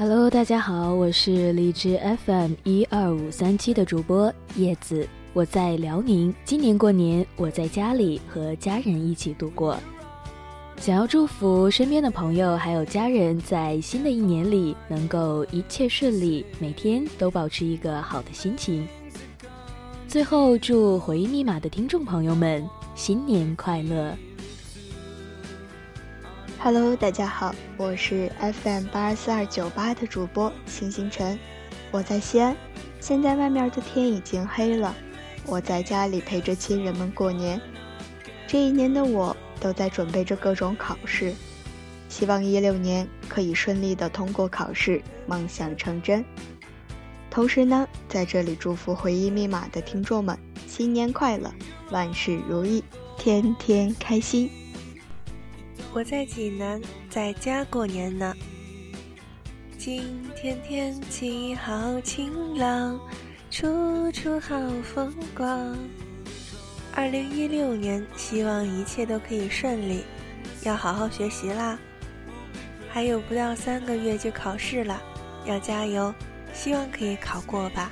Hello，大家好，我是荔枝 FM 一二五三七的主播叶子，我在辽宁。今年过年，我在家里和家人一起度过。想要祝福身边的朋友还有家人，在新的一年里能够一切顺利，每天都保持一个好的心情。最后，祝回忆密码的听众朋友们新年快乐！Hello，大家好，我是 FM 八二四二九八的主播星星晨，我在西安，现在外面的天已经黑了，我在家里陪着亲人们过年。这一年的我都在准备着各种考试，希望一六年可以顺利的通过考试，梦想成真。同时呢，在这里祝福回忆密码的听众们新年快乐，万事如意，天天开心。我在济南，在家过年呢。今天天气好晴朗，处处好风光。二零一六年，希望一切都可以顺利，要好好学习啦。还有不到三个月就考试了，要加油，希望可以考过吧。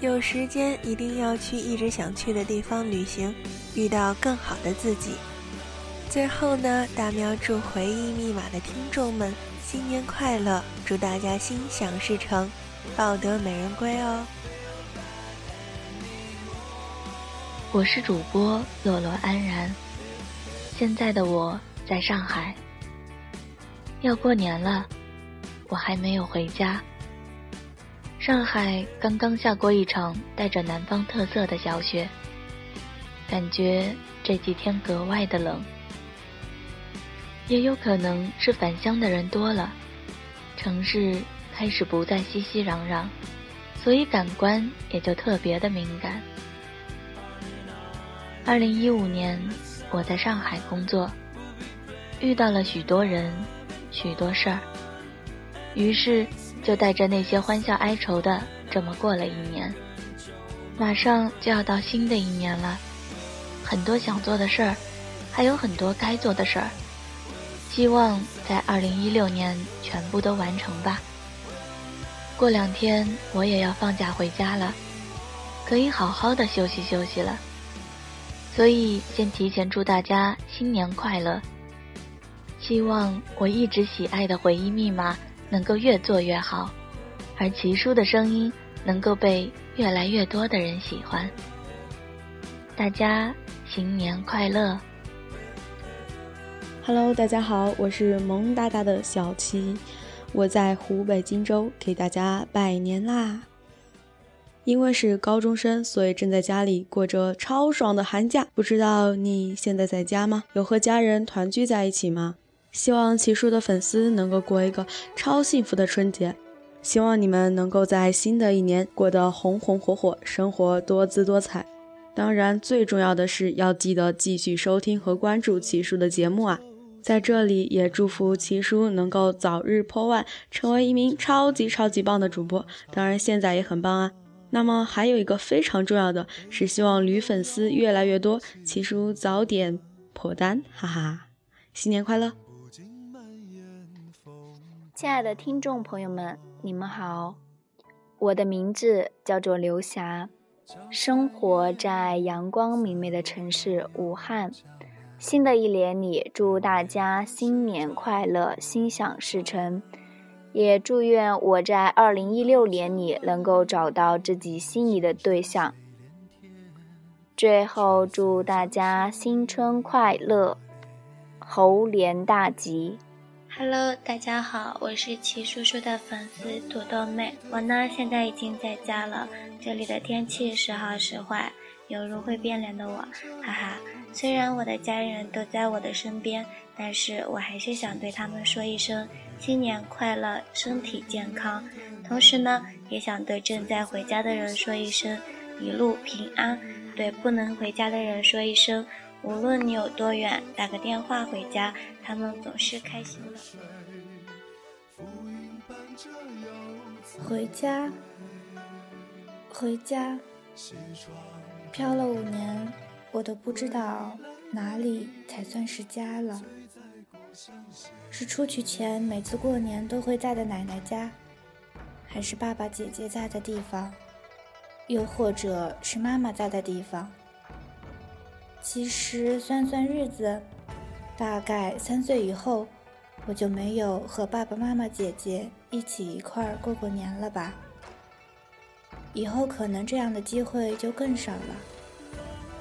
有时间一定要去一直想去的地方旅行，遇到更好的自己。最后呢，大喵祝回忆密码的听众们新年快乐，祝大家心想事成，抱得美人归哦。我是主播洛洛安然，现在的我在上海。要过年了，我还没有回家。上海刚刚下过一场带着南方特色的小雪，感觉这几天格外的冷。也有可能是返乡的人多了，城市开始不再熙熙攘攘，所以感官也就特别的敏感。二零一五年，我在上海工作，遇到了许多人，许多事儿，于是就带着那些欢笑哀愁的这么过了一年。马上就要到新的一年了，很多想做的事儿，还有很多该做的事儿。希望在二零一六年全部都完成吧。过两天我也要放假回家了，可以好好的休息休息了。所以先提前祝大家新年快乐。希望我一直喜爱的回忆密码能够越做越好，而奇叔的声音能够被越来越多的人喜欢。大家新年快乐！Hello，大家好，我是萌哒哒的小七，我在湖北荆州给大家拜年啦。因为是高中生，所以正在家里过着超爽的寒假。不知道你现在在家吗？有和家人团聚在一起吗？希望奇叔的粉丝能够过一个超幸福的春节。希望你们能够在新的一年过得红红火火，生活多姿多彩。当然，最重要的是要记得继续收听和关注奇叔的节目啊！在这里也祝福奇叔能够早日破万，成为一名超级超级棒的主播。当然现在也很棒啊。那么还有一个非常重要的是，希望女粉丝越来越多，奇叔早点破单，哈哈！新年快乐！亲爱的听众朋友们，你们好，我的名字叫做刘霞，生活在阳光明媚的城市武汉。新的一年里，祝大家新年快乐，心想事成。也祝愿我在二零一六年里能够找到自己心仪的对象。最后，祝大家新春快乐，猴年大吉。Hello，大家好，我是齐叔叔的粉丝土豆妹。我呢，现在已经在家了。这里的天气时好时坏，犹如会变脸的我，哈哈。虽然我的家人都在我的身边，但是我还是想对他们说一声新年快乐，身体健康。同时呢，也想对正在回家的人说一声一路平安。对不能回家的人说一声，无论你有多远，打个电话回家，他们总是开心的。回家，回家，飘了五年。我都不知道哪里才算是家了。是出去前每次过年都会在的奶奶家，还是爸爸姐姐在的地方，又或者是妈妈在的地方？其实算算日子，大概三岁以后，我就没有和爸爸妈妈、姐姐一起一块过过年了吧。以后可能这样的机会就更少了。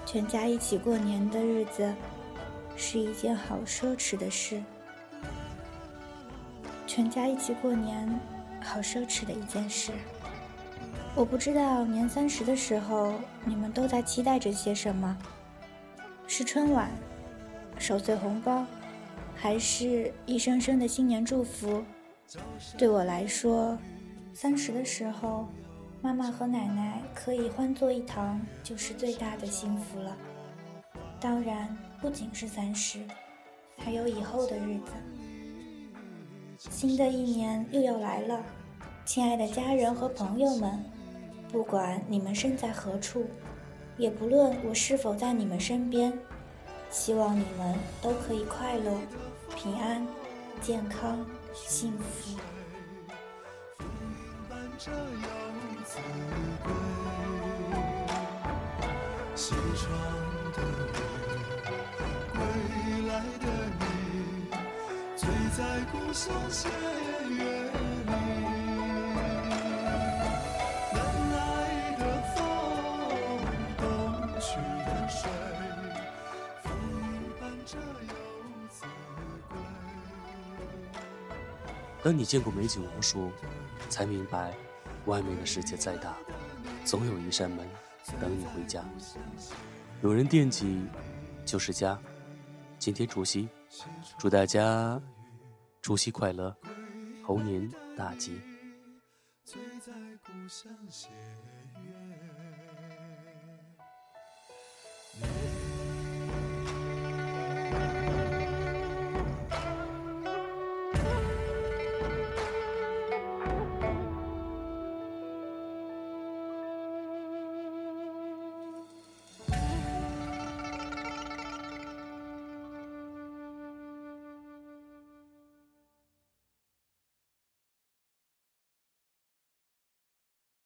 全家一起过年的日子，是一件好奢侈的事。全家一起过年，好奢侈的一件事。我不知道年三十的时候，你们都在期待着些什么？是春晚、守岁红包，还是一声声的新年祝福？对我来说，三十的时候。妈妈和奶奶可以欢坐一堂，就是最大的幸福了。当然，不仅是三十，还有以后的日子。新的一年又要来了，亲爱的家人和朋友们，不管你们身在何处，也不论我是否在你们身边，希望你们都可以快乐、平安、健康、幸福。子归，西窗的雨，归来的你，醉在故乡斜月里。当你见过美景无数，才明白。外面的世界再大，总有一扇门等你回家。有人惦记，就是家。今天除夕，祝大家除夕快乐，猴年大吉。醉在故乡斜